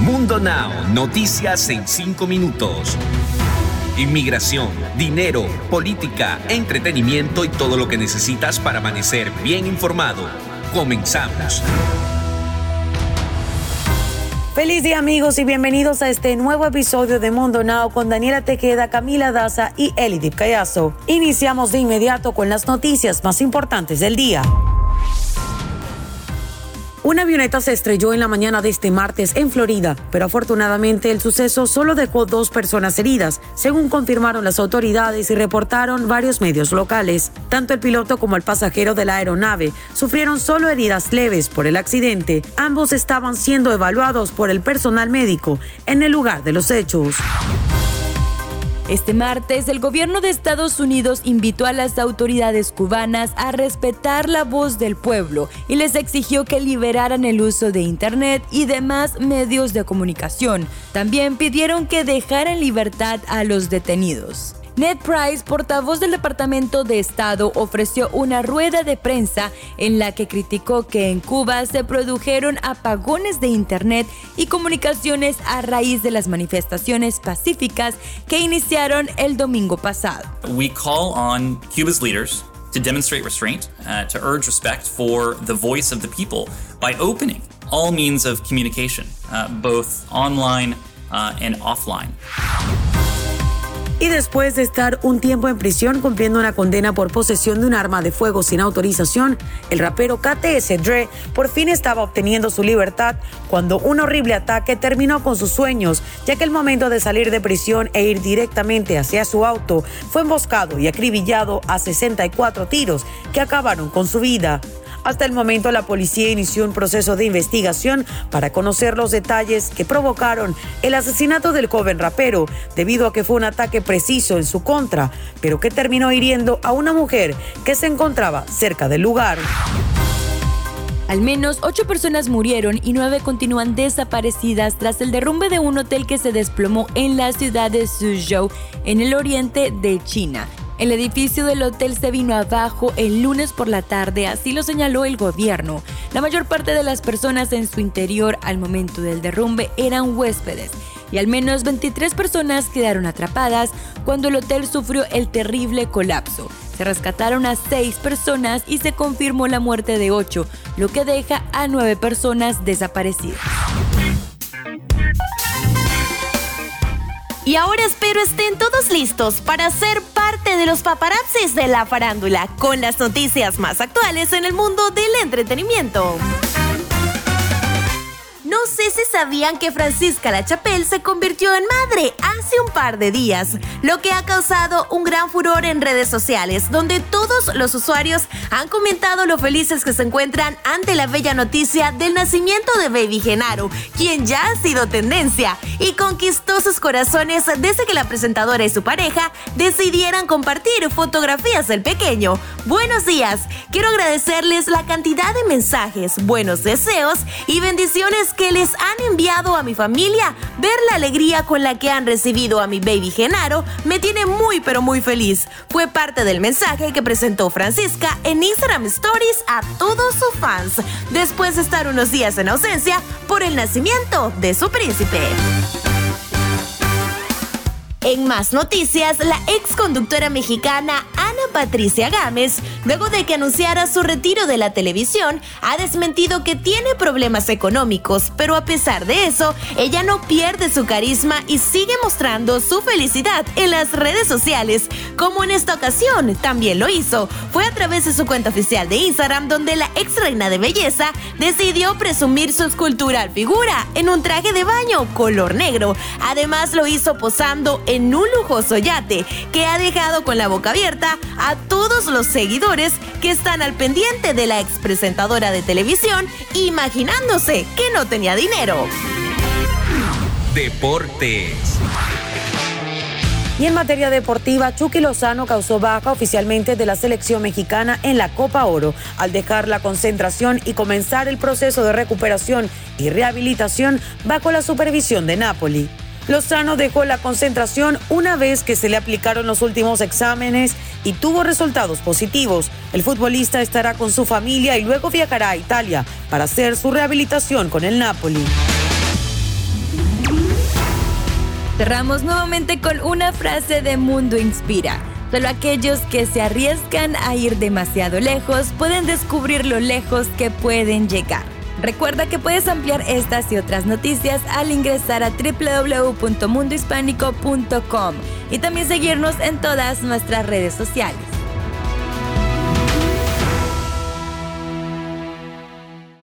Mundo Now, noticias en 5 minutos. Inmigración, dinero, política, entretenimiento y todo lo que necesitas para amanecer bien informado. Comenzamos. Feliz día amigos y bienvenidos a este nuevo episodio de Mundo Now con Daniela Tequeda, Camila Daza y Elidip Callazo. Iniciamos de inmediato con las noticias más importantes del día. Una avioneta se estrelló en la mañana de este martes en Florida, pero afortunadamente el suceso solo dejó dos personas heridas, según confirmaron las autoridades y reportaron varios medios locales. Tanto el piloto como el pasajero de la aeronave sufrieron solo heridas leves por el accidente. Ambos estaban siendo evaluados por el personal médico en el lugar de los hechos. Este martes, el gobierno de Estados Unidos invitó a las autoridades cubanas a respetar la voz del pueblo y les exigió que liberaran el uso de Internet y demás medios de comunicación. También pidieron que dejaran libertad a los detenidos. Ned Price, portavoz del Departamento de Estado, ofreció una rueda de prensa en la que criticó que en Cuba se produjeron apagones de Internet y comunicaciones a raíz de las manifestaciones pacíficas que iniciaron el domingo pasado. We call on Cuba's leaders to demonstrate restraint, uh, to urge respect for the voice of the people by opening all means of communication, uh, both online uh, and offline. Y después de estar un tiempo en prisión cumpliendo una condena por posesión de un arma de fuego sin autorización, el rapero KTS Dre por fin estaba obteniendo su libertad cuando un horrible ataque terminó con sus sueños, ya que el momento de salir de prisión e ir directamente hacia su auto fue emboscado y acribillado a 64 tiros que acabaron con su vida. Hasta el momento la policía inició un proceso de investigación para conocer los detalles que provocaron el asesinato del joven rapero, debido a que fue un ataque preciso en su contra, pero que terminó hiriendo a una mujer que se encontraba cerca del lugar. Al menos ocho personas murieron y nueve continúan desaparecidas tras el derrumbe de un hotel que se desplomó en la ciudad de Suzhou, en el oriente de China. El edificio del hotel se vino abajo el lunes por la tarde, así lo señaló el gobierno. La mayor parte de las personas en su interior al momento del derrumbe eran huéspedes y al menos 23 personas quedaron atrapadas cuando el hotel sufrió el terrible colapso. Se rescataron a seis personas y se confirmó la muerte de ocho, lo que deja a nueve personas desaparecidas. Y ahora espero estén todos listos para ser parte de los paparazzis de la farándula, con las noticias más actuales en el mundo del entretenimiento. No sé si sabían que Francisca La Chapelle se convirtió en madre hace un par de días, lo que ha causado un gran furor en redes sociales, donde todos los usuarios han comentado lo felices que se encuentran ante la bella noticia del nacimiento de Baby Genaro, quien ya ha sido tendencia y conquistó sus corazones desde que la presentadora y su pareja decidieran compartir fotografías del pequeño. Buenos días, quiero agradecerles la cantidad de mensajes, buenos deseos y bendiciones que les han enviado a mi familia. Ver la alegría con la que han recibido a mi baby Genaro me tiene muy pero muy feliz. Fue parte del mensaje que presentó Francisca en Instagram Stories a todos sus fans, después de estar unos días en ausencia por el nacimiento de su príncipe. En más noticias, la ex conductora mexicana Ana Patricia Gámez, luego de que anunciara su retiro de la televisión, ha desmentido que tiene problemas económicos, pero a pesar de eso, ella no pierde su carisma y sigue mostrando su felicidad en las redes sociales, como en esta ocasión también lo hizo. Fue a través de su cuenta oficial de Instagram donde la ex reina de belleza decidió presumir su escultural figura en un traje de baño color negro. Además lo hizo posando en un lujoso yate que ha dejado con la boca abierta a todos los seguidores que están al pendiente de la ex presentadora de televisión, imaginándose que no tenía dinero. Deportes. Y en materia deportiva, Chucky Lozano causó baja oficialmente de la selección mexicana en la Copa Oro al dejar la concentración y comenzar el proceso de recuperación y rehabilitación bajo la supervisión de Napoli. Lozano dejó la concentración una vez que se le aplicaron los últimos exámenes y tuvo resultados positivos. El futbolista estará con su familia y luego viajará a Italia para hacer su rehabilitación con el Napoli. Cerramos nuevamente con una frase de Mundo Inspira. Solo aquellos que se arriesgan a ir demasiado lejos pueden descubrir lo lejos que pueden llegar. Recuerda que puedes ampliar estas y otras noticias al ingresar a www.mundohispánico.com y también seguirnos en todas nuestras redes sociales.